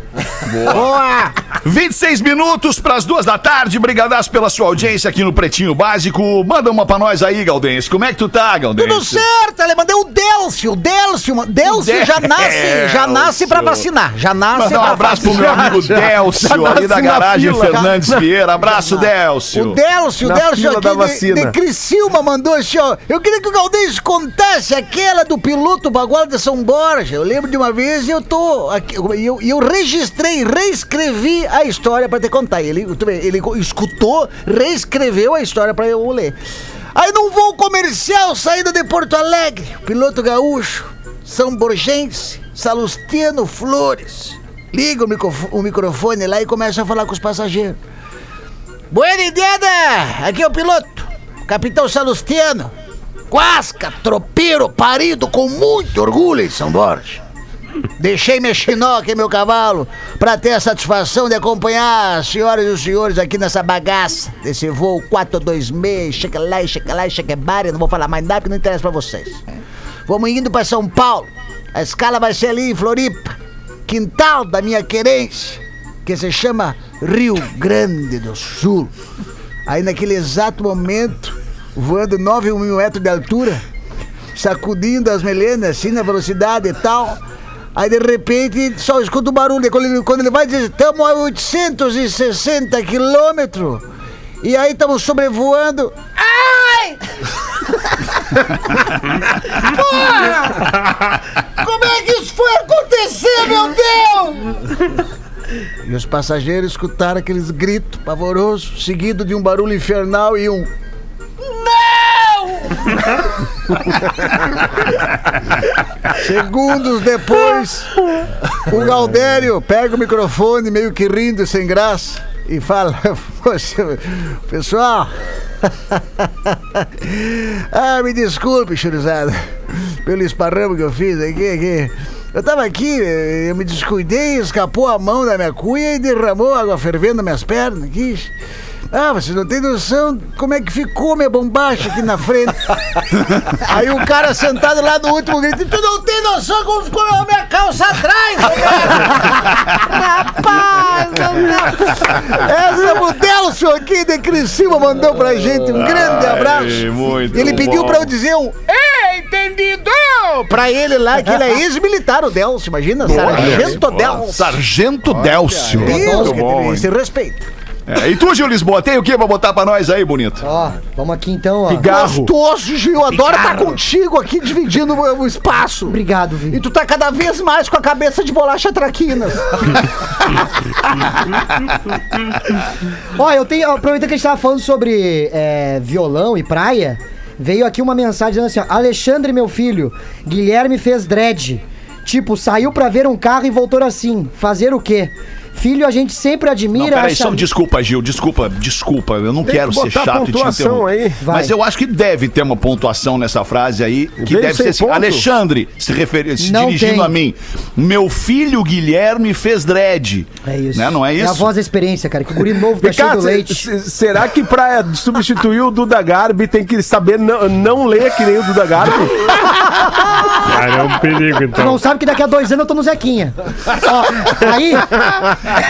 Boa! 26 minutos pras duas da tarde. Brigadaço pela sua audiência aqui no Pretinho Básico. Manda uma pra nós aí, Galdense. Como é que tu tá, Galdense? Tudo certo, ele mandou o Delcio, o Delcio. Delcio já nasce, já nasce pra vacinar, já nasce Mandar um abraço pro meu vacinar. amigo Délcio, ali nasce da garagem fila. Fernandes Vieira. Abraço, Délcio. O Delcio, o Delcio da aqui de, vacina. de Criciúma mandou assim, ó. Eu queria que o Galdês contasse aquela do piloto Bagual de São Borja. Eu lembro de uma vez e eu tô. aqui- Eu, eu registrei, reescrevi a história pra te contar. Ele, tu vê, ele escutou, reescreveu a história pra eu ler. Aí num voo comercial, saída de Porto Alegre, piloto gaúcho, São Borgense, Salustiano Flores. Liga o, microfo- o microfone lá e começa a falar com os passageiros. Buena ideia! Aqui é o piloto, Capitão Salustiano. Quasca, tropeiro, parido com muito orgulho em São Borja. Deixei chinoca e meu cavalo pra ter a satisfação de acompanhar as senhoras e os senhores aqui nessa bagaça desse voo 426, cheque lá cheque lá cheque bar. Não vou falar mais nada porque não interessa pra vocês. Vamos indo pra São Paulo. A escala vai ser ali em Floripa, quintal da minha querência, que se chama Rio Grande do Sul. Aí naquele exato momento, voando 9 mil metros de altura, sacudindo as melenas assim na velocidade e tal. Aí de repente só escuta o barulho. Quando ele, quando ele vai dizer, estamos a 860 quilômetros. E aí estamos sobrevoando. Ai! Porra! Como é que isso foi acontecer, meu Deus? E os passageiros escutaram aqueles gritos pavorosos, seguido de um barulho infernal e um. Segundos depois, o Galdério pega o microfone, meio que rindo, sem graça, e fala: pessoal. ah, me desculpe, churizada, pelo esparramo que eu fiz aqui. aqui. Eu tava aqui, eu me descuidei, escapou a mão da minha cuia e derramou água fervendo nas minhas pernas. Ah, vocês não têm noção como é que ficou minha bombacha aqui na frente. Aí o cara sentado lá no último grito, tu não tem noção como ficou a minha calça atrás, Rapaz, não. Essa Mudelson aqui de Criciúma mandou pra gente um grande abraço. muito Ele pediu bom. pra eu dizer um É, entendido! Pra ele lá, que ele é ex-militar, o Delcio, imagina, Sargento Delcio. Sargento Délcio. Deus, que bom, se respeita. É, e tu, Gil Lisboa, tem o que pra botar pra nós aí, bonito? Ó, vamos aqui então, ó. Pigarro. Gostoso, Gil. Adoro estar contigo aqui dividindo o, o espaço. Obrigado, E Vi. tu tá cada vez mais com a cabeça de bolacha traquinas. Ó, eu tenho. Aproveitando que a gente tava falando sobre é, violão e praia, veio aqui uma mensagem dizendo assim: ó, Alexandre, meu filho, Guilherme fez dread. Tipo, saiu pra ver um carro e voltou assim. Fazer o quê? Filho, a gente sempre Não, admira. peraí, acha- só desculpa, Gil, desculpa, desculpa, eu não Tem quero que ser chato e te pontuação interromper. Mas eu acho que deve ter uma pontuação nessa frase aí, que Veio deve ser assim, ponto? Alexandre, se, referi- se Não dirigindo tem. a mim, meu filho Guilherme fez dread. É isso. Né? Não é É a isso? voz da experiência, cara. Que o guri novo tá cheio do leite. se- se- será que pra substituir o Duda Garbi tem que saber não, não ler que nem o Duda Garbi? Cara, é um perigo, Tu então. não sabe que daqui a dois anos eu tô no Zequinha. Ó, aí,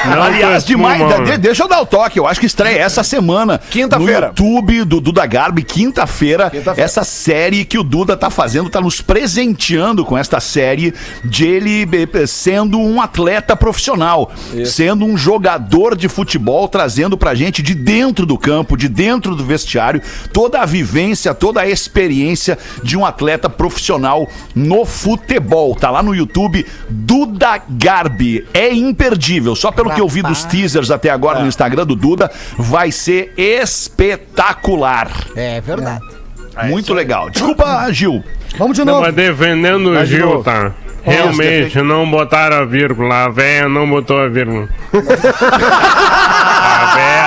Não Aliás, demais, de- deixa eu dar o toque, eu acho que estreia essa semana. Quinta-feira. No YouTube do Duda Garbi, quinta-feira. essa série que o Duda tá fazendo, tá nos presenteando com esta série de ele eh, sendo um atleta profissional, sendo um jogador de futebol, trazendo pra gente de dentro do campo, de dentro do vestiário, toda a vivência, toda a experiência de um atleta profissional no futebol. Tá lá no YouTube, Duda Garbi. É imperdível, só pelo que eu vi dos teasers até agora no Instagram do Duda, vai ser espetacular. É verdade. Muito legal. Desculpa, Gil. vamos de Não, novo. mas defendendo o Gil, tá? Realmente, não botaram a vírgula. A véia não botou a vírgula. a véia é.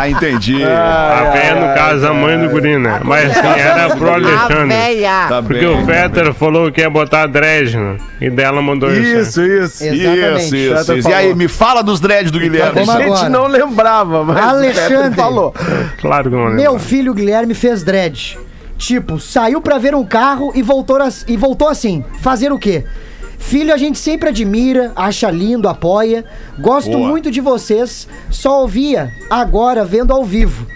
Ah, entendi. A véia, no caso, a mãe do guri, né? Mas assim, era pro Alexandre. Tá Porque bem. o Fetter falou que ia botar dread, né? E dela mandou isso. Isso, isso. Exatamente. Isso, isso, Fetter isso. E aí, me fala dos dreads do Guilherme. vamos A gente agora. não lembrava, mas Alexandre. falou. Claro que não lembro. Meu filho Guilherme fez dread. Tipo, saiu pra ver um carro e voltou, e voltou assim. Fazer o quê? Filho, a gente sempre admira, acha lindo, apoia. Gosto Boa. muito de vocês. Só ouvia, agora vendo ao vivo.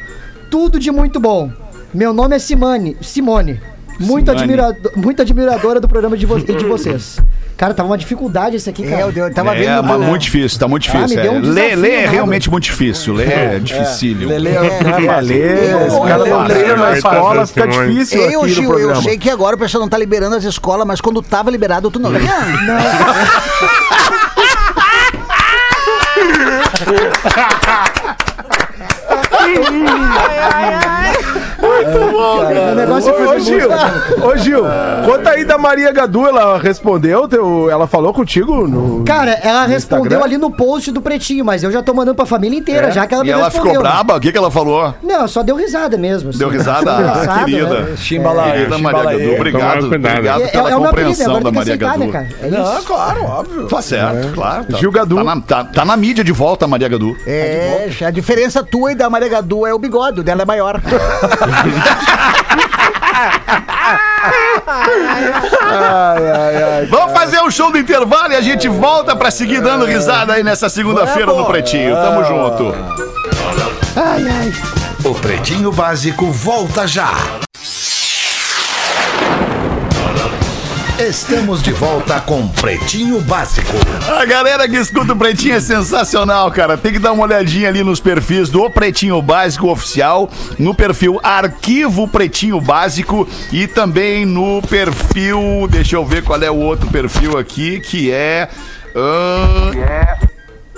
Tudo de muito bom. Meu nome é Simone. Simone. Muito, admirado, muito admiradora do programa de, vo- de vocês. Cara, tava uma dificuldade esse aqui, cara. É, eu, eu tava É, vendo. mas do- muito difícil, tá muito difícil. me deu um é. Lê, é realmente muito difícil. Lê é, dificílio. Lele, É, lê, os caras não treinam na escola, fica difícil Eu, aqui no Gil, eu sei que agora o pessoal não tá liberando as escolas, mas quando tava liberado, tu não ia. O negócio é fazer Ô, Gil, música. Ô, Gil, conta aí da Maria Gadu, ela respondeu, teu, ela falou contigo no... Cara, ela respondeu Instagram? ali no post do Pretinho, mas eu já tô mandando pra família inteira, É? já que ela E me ela respondeu. ficou braba? O que, que ela falou? Não, só deu risada mesmo. assim. Deu risada? Ah, Engraçado, querida. né? Chimbalaê, Querida Maria. Gadu, obrigado. Obrigado É, pela é compreensão agora da tem que Maria aceitar, Gadu. né, cara? É Não, claro, óbvio. Tá certo, claro. Tá, Gil Gadu. Tá na, tá- tá na mídia de volta, Maria Gadu. É, a diferença tua e da Maria Gadu é o bigode, o dela é maior. Ai, ai, ai. Vamos fazer um show do intervalo e a gente volta pra seguir dando risada aí nessa segunda-feira no Pretinho. Tamo junto. O Pretinho Básico volta já. Estamos de volta com Pretinho Básico. A galera que escuta o Pretinho é sensacional, cara. Tem que dar uma olhadinha ali nos perfis do Pretinho Básico Oficial, no perfil Arquivo Pretinho Básico e também no perfil. Deixa eu ver qual é o outro perfil aqui, que é. ahn,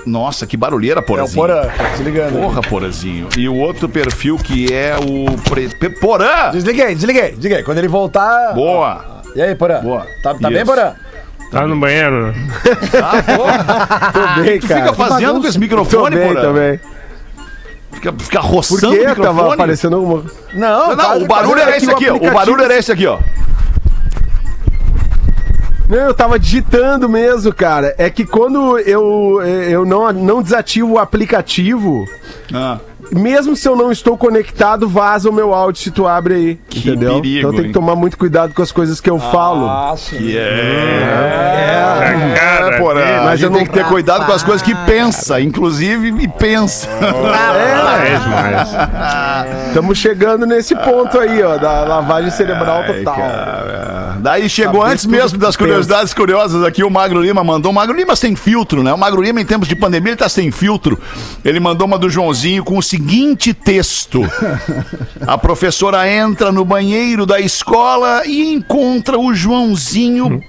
Nossa, que barulheira, É o Porazinho. Porã, tá desligando. Porra, Porazinho. E o outro perfil que é o. Pre... Porã! Desliguei, desliguei, desliguei. Quando ele voltar. Boa! E aí, Porã? Boa. Tá, tá bem. Porã? Tá no banheiro? Ah, porra. Tô bem, Tu cara. fica fazendo com esse Tô microfone, bem Porã? também. Fica, fica Por roçando o que microfone. tava aparecendo alguma... Não, Não, tá- o barulho fazendo era esse o aqui, ó. O barulho era esse aqui, ó. Não, eu tava digitando mesmo, cara. É que quando eu, eu não, não desativo o aplicativo, Ah, mesmo se eu não estou conectado, vaza o meu áudio se tu abre aí. Que entendeu? perigo, então tem que tomar muito cuidado com as coisas que eu falo. Ah, sim. A cara É, porra, dele. a Mas gente eu não- tem que ter cuidado com as coisas que pensa, inclusive e pensa. É demais. Estamos chegando nesse ponto aí, ó, da lavagem cerebral total. Cara, Daí chegou antes mesmo das pensa. curiosidades curiosas aqui, o Magro Lima mandou. O Magro Lima sem filtro, né? O Magro Lima, em tempos de pandemia, ele tá sem filtro. Ele mandou uma do Joãozinho com o seguinte texto: A professora entra no banheiro da escola e encontra o Joãozinho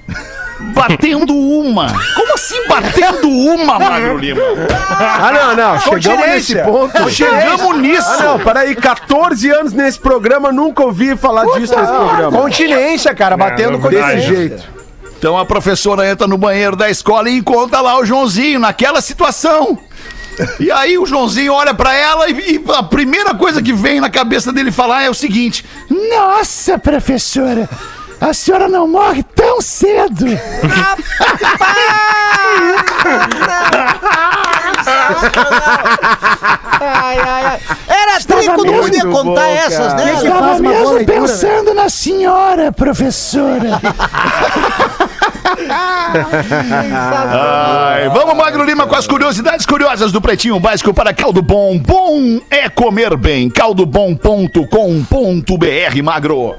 batendo uma. Como assim batendo uma, Magro Lima? Ah, não, não. Chegamos nesse ponto. Chegamos nisso. Ah, não, peraí, 14 anos nesse programa, nunca ouvi falar disso nesse programa. Continência, cara, batendo não, continência. Desse jeito. Então a professora entra no banheiro da escola e encontra lá o Joãozinho naquela situação. E aí o Joãozinho olha pra ela e, e a primeira coisa que vem na cabeça dele falar é o seguinte: Nossa, professora, a senhora não morre tão cedo. Ai, ai, ai. Era trico, não podia contar bom, essas, né? Uma boa leitura, né? na senhora, professora. Ai, vamos, Magro Lima, com as curiosidades curiosas do Pretinho Básico para Caldo Bom. Bom é comer bem. caldobom.com.br, Magro.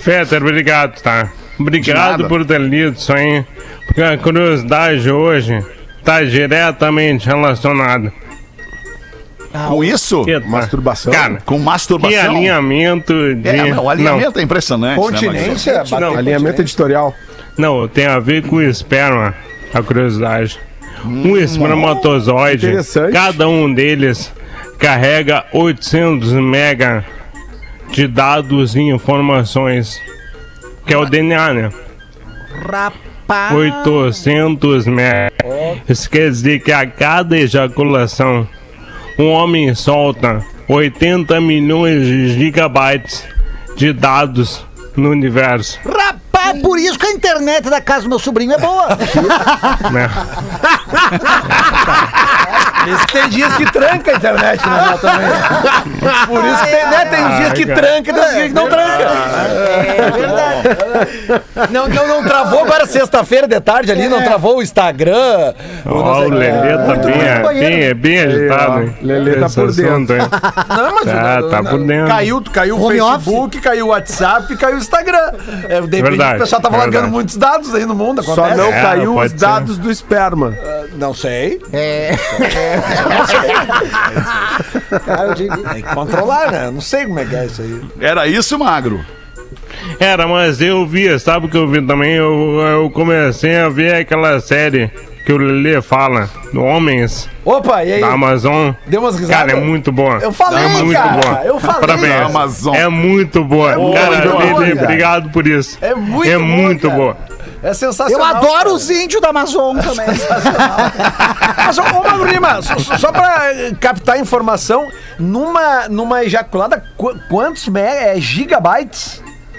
Fetter, obrigado, tá? Obrigado por ter lido isso aí. Porque a curiosidade hoje tá diretamente relacionada. Com isso, Que tá- Masturbação? Cara, com masturbação. alinhamento de. É, não, o alinhamento é impressionante. né? Continência, batendo Não. Alinhamento editorial. Não, tem a ver com esperma, a curiosidade. Um espermatozoide, interessante. cada um deles carrega 800 mega de dados e informações, que é o DNA, né? Rapaz. 800 mega. Isso quer dizer que a cada ejaculação, um homem solta 80 milhões de gigabytes de dados no universo. Rapaz, por isso que a internet da casa do meu sobrinho é boa. Esse tem dias que tranca a internet, né, também. Por isso que tem, né, tem uns dias que tranca e tem uns dias que não tranca. É verdade. Não, não, não travou agora sexta-feira de tarde ali, não travou o Instagram. o não Ó, sei o o. Lelê tá Muito bem, bem é, bem, é bem agitado, hein? Lelê tá por dentro. hein? Não, mas Tá, não, tá não, por dentro. Caiu, caiu o Facebook, caiu o WhatsApp, caiu o Instagram. É, de repente Verdade, o pessoal tava é largando muitos dados aí no mundo, Só acontece. não É, caiu os ser. dados do esperma. Não sei. É. Cara, eu digo- Tem que controlar, né? Não sei como é que é isso aí. Era isso, Magro? Era, mas eu vi, sabe o que eu vi também? Eu, eu comecei a ver aquela série que o Lelê fala, do Homens Opa, e aí? da Amazon. Deu umas risadas? Cara, é muito boa. Eu falei, é muito cara, boa. eu falei. Parabéns. Da Amazon. É muito boa. muito cara, boa, Lelê, cara. obrigado por isso. É muito É boa, muito cara. boa. É Eu sensacional. adoro cara. os índios da Amazon também. Mas, ô, ô Lima, só, só- pra eh, captar informação, numa, numa ejaculada, qu- quantos é, gigabytes?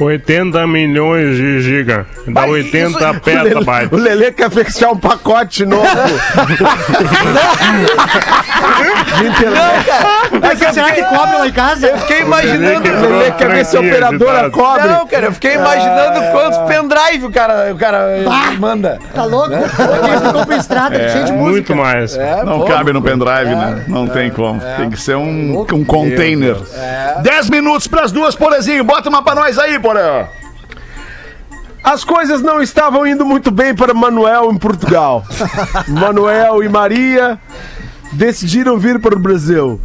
80 milhões de giga. Dá Mas 80 isso- O petabytes. Lelê quer fechar um pacote novo. de internet. É que eu Será que cobre lá em casa? Eu fiquei imaginando... O Lelê quer ver se a operadora cobre. Não, cara, eu fiquei imaginando quantos pendrive o cara, o cara manda. Tá louco? Aqueles que compram estrada, cheio de música. Muito mais. É, Não pô, cabe no pendrive, né? Não tem como. Tem que ser um, um container. 10 minutos pras duas, Porazinho. Bota uma pra nós aí, Porã. As coisas não estavam indo muito bem para Manuel em Portugal. Manuel e Maria decidiram vir para o Brasil.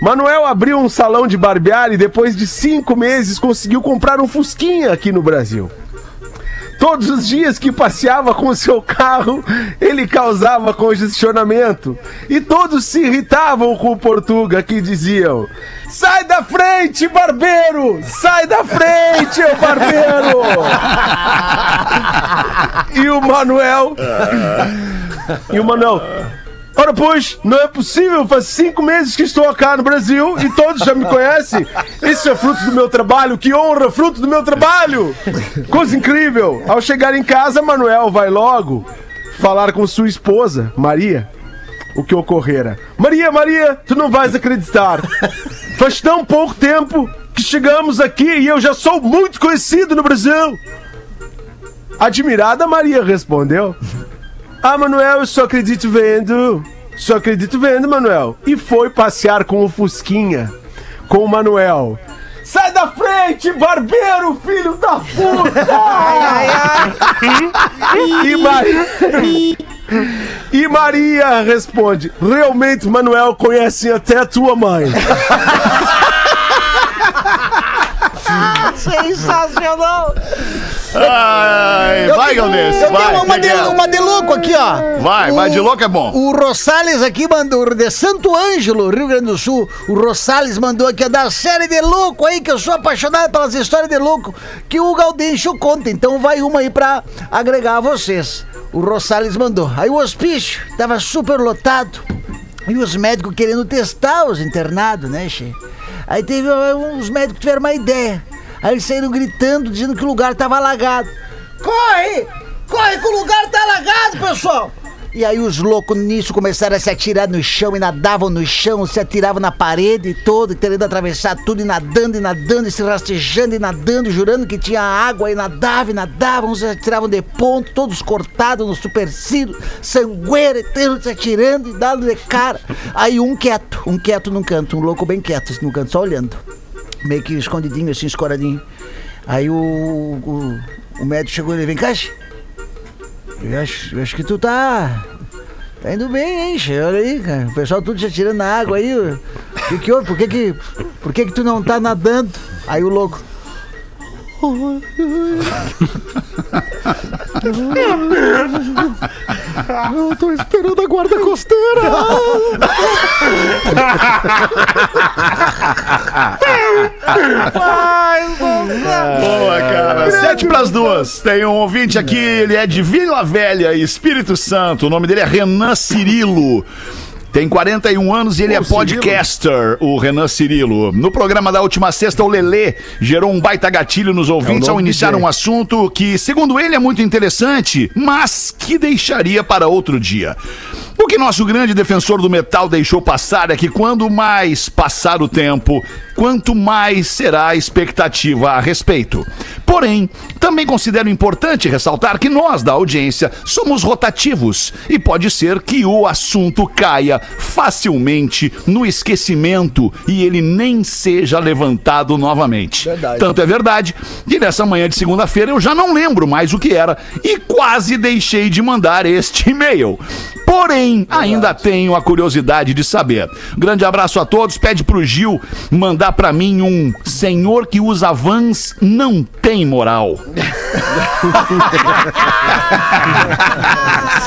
Manuel abriu um salão de barbear e depois de cinco meses conseguiu comprar um Fusquinha aqui no Brasil. Todos os dias que passeava com seu carro, ele causava congestionamento. E todos se irritavam com o Portuga, que diziam: Sai da frente, barbeiro! Sai da frente, barbeiro! e o Manuel. E o Manuel. Ora, pois, não é possível. Faz cinco meses que estou cá no Brasil e todos já me conhecem. Isso é fruto do meu trabalho. Que honra, fruto do meu trabalho. Coisa incrível. Ao chegar em casa, Manuel vai logo falar com sua esposa, Maria, o que ocorrera. Maria, Maria, tu não vais acreditar. Faz tão pouco tempo que chegamos aqui e eu já sou muito conhecido no Brasil. Admirada, Maria respondeu. Ah, Manuel, eu só acredito vendo. Só acredito vendo, Manuel. E foi passear com o Fusquinha. Com o Manuel. Sai da frente, barbeiro, filho da puta! e, Maria... e Maria responde: Realmente, Manuel conhece até a tua mãe. Sensacional. Ai, vai, Galdês. Eu Vai, tenho uma de, uma de louco aqui, ó. Vai, vai, de louco é bom. O Rosales aqui mandou, de Santo Ângelo, Rio Grande do Sul. O Rosales mandou aqui, ó, da série de louco aí, que eu sou apaixonado pelas histórias de louco que o Gaudêncio conta. Então vai uma aí pra agregar a vocês. O Rosales mandou. Aí o hospício tava super lotado. E os médicos querendo testar os internados, né, che? Aí teve uns médicos que tiveram uma ideia. Aí eles saíram gritando, dizendo que o lugar tava alagado. Corre! Corre que o lugar tá alagado, pessoal! E aí os loucos nisso começaram a se atirar no chão e nadavam no chão, se atiravam na parede toda, querendo atravessar tudo e nadando e nadando e se rastejando e nadando, jurando que tinha água e nadavam e nadavam, se atiravam de ponto, todos cortados no supercílio, sangueira, se atirando e dando de cara. Aí um quieto, um quieto num canto, um louco bem quieto assim, num canto, só olhando, meio que escondidinho assim, escoradinho. Aí o, o, o médico chegou e ele, vem che. eu acho, eu acho que tu tá. Tá indo bem, hein? Olha aí, cara. O pessoal tudo já tirando na água aí. O que que houve? Por que que, por que que tu não tá nadando? Aí o louco. Eu tô esperando a guarda costeira. Boa, cara. Sete pras duas. Tem um ouvinte aqui, ele é de Vila Velha, Espírito Santo. O nome dele é Renan Cirilo. Tem 41 anos e ele é podcaster, o Renan Cirilo. No programa da última sexta, o Lelê gerou um baita gatilho nos ouvintes É o ao iniciar um assunto que, segundo ele, é muito interessante, mas que deixaria para outro dia. O que nosso grande defensor do metal deixou passar é que quando mais passar o tempo, quanto mais será a expectativa a respeito. Porém, também considero importante ressaltar que nós, da audiência, somos rotativos e pode ser que o assunto caia facilmente no esquecimento e ele nem seja levantado novamente. Verdade. Tanto é verdade que nessa manhã de segunda-feira eu já não lembro mais o que era e quase deixei de mandar este e-mail. Porém, ainda tenho a curiosidade de saber. Grande abraço a todos. Pede pro Gil mandar pra mim um senhor que usa vans não tem moral.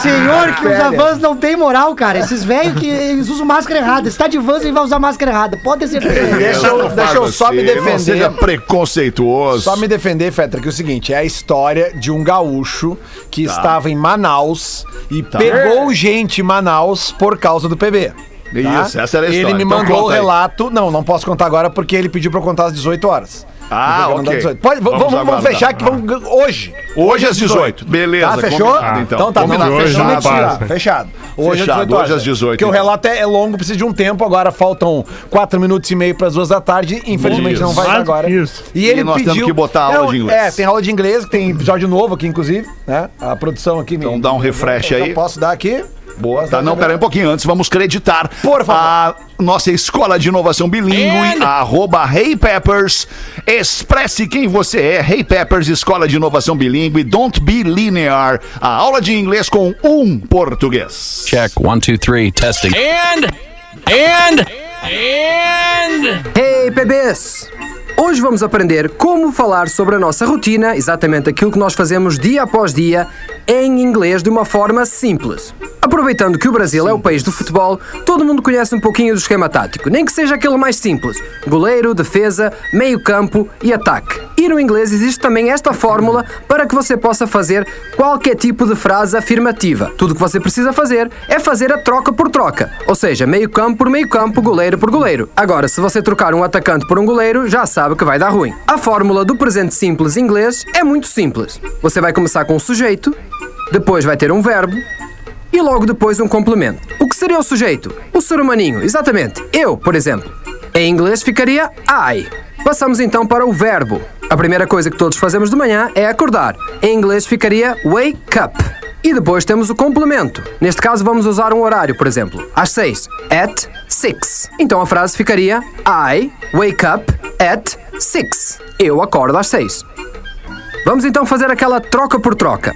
Senhor que usa vans não tem moral, cara. Esses velhos que eles usam máscara errada. Se tá de vans, ele vai usar máscara errada. Pode ter certeza. Deixa eu, Não deixa eu só me assim, Não defender. seja preconceituoso. Só me defender, Fetra, que é o seguinte: é a história de um gaúcho que Tá. estava em Manaus e pegou gente em Manaus por causa do PB. tá? Isso, essa era a história. Ele me Então mandou o relato. Não, não posso contar agora porque ele pediu pra eu contar às 18 horas. Ah, ok. 18. Pode, vamos, vamos, aguardar. fechar aqui, vamos hoje. Hoje às 18. Beleza, Tá, fechou? combinado, então. Então tá, Combinado, não, hoje fechado. não Mentira. Fechado. Hoje Fechado, às 18 horas. hoje às 18, Porque o então. relato é, é longo, precisa de um tempo. Agora faltam 4 minutos e meio para as duas da tarde. Infelizmente Isso. não vai dar agora. que isso. E ele E nós pediu... temos que botar aula de inglês. É, tem aula de inglês, que tem episódio novo aqui, inclusive. Né? A produção aqui. Então dá um refresh eu, aí. Eu posso dar aqui? Boa, tá? Não, peraí um pouquinho. Antes, vamos creditar Por favor. a nossa escola de inovação bilíngue, arroba Hey Peppers. Expresse quem você é. Hey Peppers, escola de inovação bilíngue. Don't be linear. A aula de inglês com um português. Check. One, two, three. Testing. Hey, bebês! Hoje vamos aprender como falar sobre a nossa rotina, exatamente aquilo que nós fazemos dia após dia, em inglês de uma forma simples. Aproveitando que o Brasil é o país do futebol, todo mundo conhece um pouquinho do esquema tático, nem que seja aquele mais simples: goleiro, defesa, meio-campo e ataque. E no inglês existe também esta fórmula para que você possa fazer qualquer tipo de frase afirmativa. Tudo o que você precisa fazer é fazer a troca por troca, ou seja, meio-campo por meio-campo, goleiro por goleiro. Agora, se você trocar um atacante por um goleiro, já sabe que vai dar ruim. A fórmula do presente simples inglês é muito simples. Você vai começar com o sujeito, depois vai ter um verbo e logo depois um complemento. O que seria o sujeito? O ser humaninho, exatamente. Eu, por exemplo. Em inglês ficaria I. Passamos então para o verbo. A primeira coisa que todos fazemos de manhã é acordar. Em inglês ficaria wake up. E depois temos o complemento. Neste caso vamos usar um horário, por exemplo, às 6. At 6. Então a frase ficaria I wake up at 6. Eu acordo às 6. Vamos então fazer aquela troca por troca.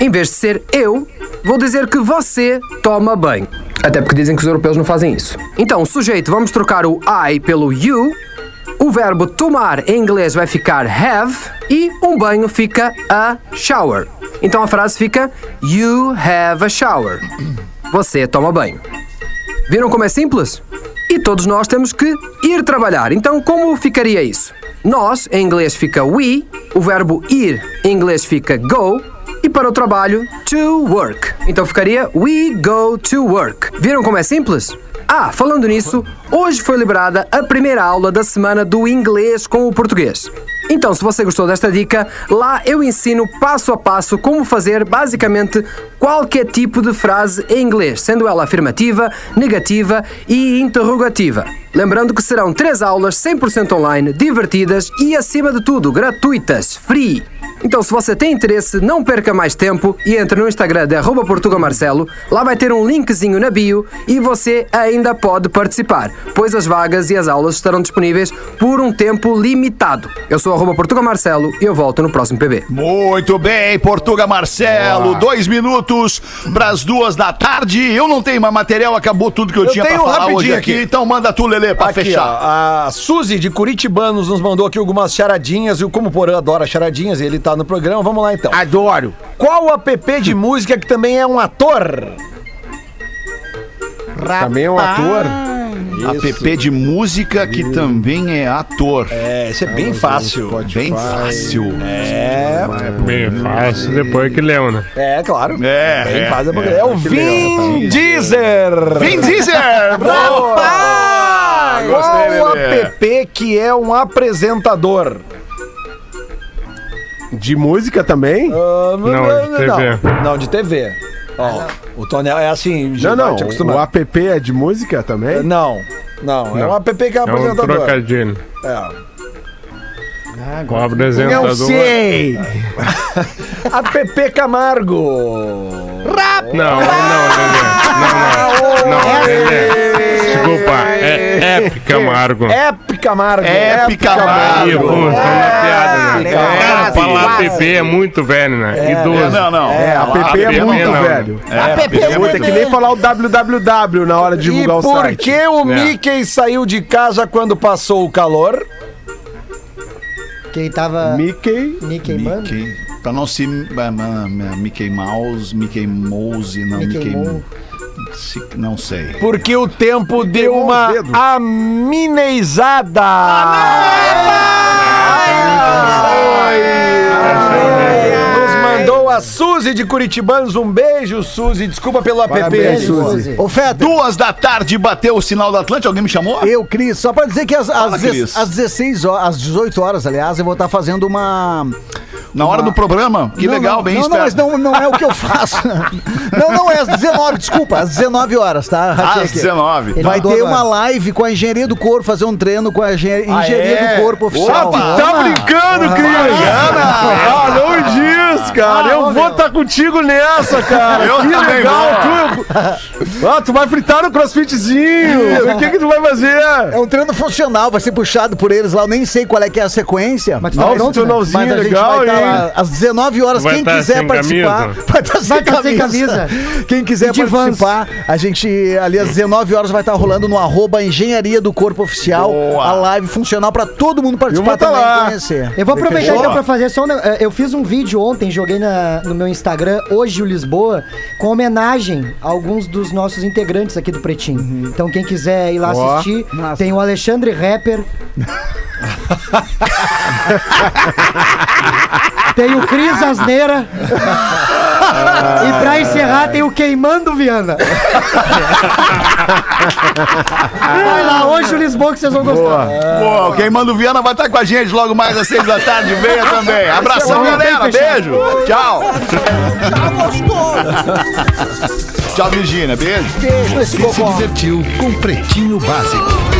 Em vez de ser eu, vou dizer que você toma banho. Até porque dizem que os europeus não fazem isso. Então, sujeito, vamos trocar o I pelo you. O verbo tomar em inglês vai ficar have e um banho fica a shower. Então a frase fica You have a shower. Você toma banho. Viram como é simples? E todos nós temos que ir trabalhar. Então, como ficaria isso? Nós, em inglês, fica we, o verbo ir, em inglês, fica go, e para o trabalho, to work. Então ficaria we go to work. Viram como é simples? Ah, falando nisso, hoje foi liberada a primeira aula da semana do inglês com o português. Então, se você gostou desta dica, lá eu ensino passo a passo como fazer basicamente qualquer tipo de frase em inglês, sendo ela afirmativa, negativa e interrogativa. Lembrando que serão três aulas 100% online, divertidas e, acima de tudo, gratuitas, free. Então, se você tem interesse, não perca mais tempo e entre no Instagram de arroba portugamarcelo. Lá vai ter um linkzinho na bio e você ainda pode participar, pois as vagas e as aulas estarão disponíveis por um tempo limitado. Eu sou portugamarcelo e eu volto no próximo PB. Muito bem, Portuga Marcelo, dois minutos para as duas da tarde. Eu não tenho mais material, acabou tudo que eu, Eu tinha para falar hoje aqui. aqui. Então manda tu, Lelê, para Aqui, fechar. ó, a Suzy de Curitibanos nos mandou aqui algumas charadinhas e o Como o Porã adora charadinhas e ele tá no programa. Vamos lá então. Adoro. Qual o app de música que também é um ator? Também é um ator. App de música que também é ator. É, isso é bem fácil. Bem fácil. É, Bem fácil depois que leu, né? é claro. É, Bem é, fácil. É, o Vin Diesel. Vin Diesel! Gostei, Qual o Lelê. app que é um apresentador? De música também? Ah, Não, de TV. Não, não, de TV. Ó, o Tonel é assim, Não, não. te O acostumar. app é de música também? Não, não, é um Não. app que é É um apresentador. trocadilho. É. O apresentador. Eu sei! App Camargo. Não, não, Lelê. Não, não. Não, Lelê. Desculpa, é Epic Camargo. App Camargo. Épica Aí Camargo. funciona a piada, né? legal. Cara, Quase, falar quase. PP é muito velho, né? Idoso. É, não, não. É, a PP é PP muito não. velho. É, A PP PP Puta, é que nem falar o www na hora de E divulgar o por site. que o Mickey saiu de casa quando passou o calor? Quem tava Mickey. me queimando. Mickey, pra não se. Mickey Mouse, Mickey Mouse, não, Mickey Mickey. Se- Não sei. Porque o tempo deu uma aminezada. Nos mandou a Suzy de Curitibanos. Um beijo, Suzy. Desculpa pelo app. Parabéns, Suzy. Ô, Feta, Duas da tarde bateu o sinal da Atlântica. Alguém me chamou? eu, Cris, só pra dizer que às, Fala, às, dez- Cris. às 16 horas, às 18 horas, aliás, eu vou estar fazendo uma. Na hora do programa? Que Não, legal, não, bem Não, não, mas não, não é o que eu faço. não, não, é às 19, desculpa, às 19 horas, tá? Às aqui. 19. Ele Vai ter uma live com a engenharia do corpo, fazer um treino com a Ah, engenharia é? do corpo oficial. Opa, tá brincando, Cris? Ah, não diz, cara. eu vou estar contigo nessa, cara. Eu que legal. Tu, ah, tu vai fritar no crossfitzinho. O que que tu vai fazer? É um treino funcional, vai ser puxado por eles lá. Eu nem sei qual é que é a sequência. Mas tu tá Nossa, pronto, né? Mas a gente legal, vai hein? Lá às 19 horas. Vai Quem tá quiser sem participar, camisa? vai estar Vai tá sem camisa. Quem quiser Vans. participar, a gente ali às 19 horas vai estar rolando no arroba Engenharia do Corpo Oficial. Boa. A live funcional para todo mundo participar tá também lá. e conhecer. Eu vou aproveitar então pra fazer só um, eh, Eu fiz um vídeo ontem, joguei na- no meu Instagram, hoje o Lisboa, com homenagem a alguns dos nossos integrantes aqui do Pretinho. Então quem quiser ir lá assistir, tem o Alexandre Rapper. tem o Cris Asneira. e pra encerrar tem o Queimando Viana. Vai lá, hoje o Lisboa que vocês vão gostar. Pô, quem manda o Viana vai estar com a gente logo mais às seis da tarde. Venha também. Abração, galera. Beijo. Tchau. Tchau, Virgínia. Beijo. Você se divertiu com Pretinho Básico.